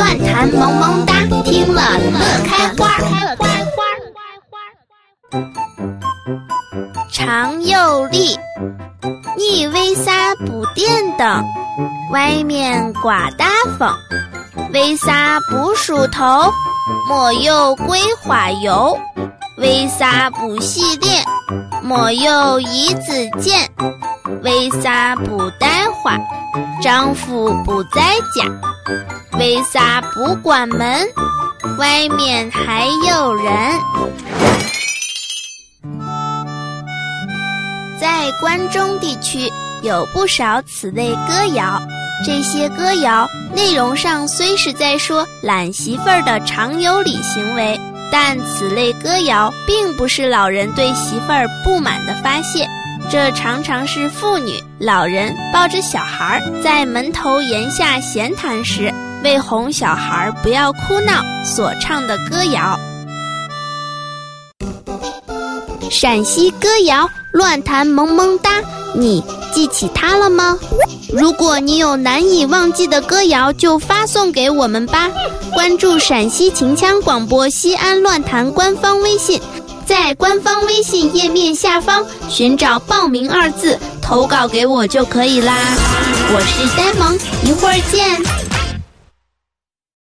乱弹萌萌哒，听了乐开花。常又立，逆微撒不电等，歪面寡搭风。微撒捕鼠头，莫又归花油。微撒不系链，莫又移子见。微撒不带花，丈夫不在家。为啥不关门，外面还有人。在关中地区有不少此类歌谣，这些歌谣内容上虽是在说懒媳妇儿的常有理行为，但此类歌谣并不是老人对媳妇儿不满的发泄，这常常是妇女、老人抱着小孩在门头檐下闲谈时，为哄小孩不要哭闹所唱的歌谣。陕西歌谣乱弹萌萌哒，你记起它了吗？如果你有难以忘记的歌谣，就发送给我们吧。关注陕西秦腔广播西安乱弹官方微信，在官方微信页面下方寻找“报名”二字，投稿给我就可以啦。我是呆萌，一会儿见。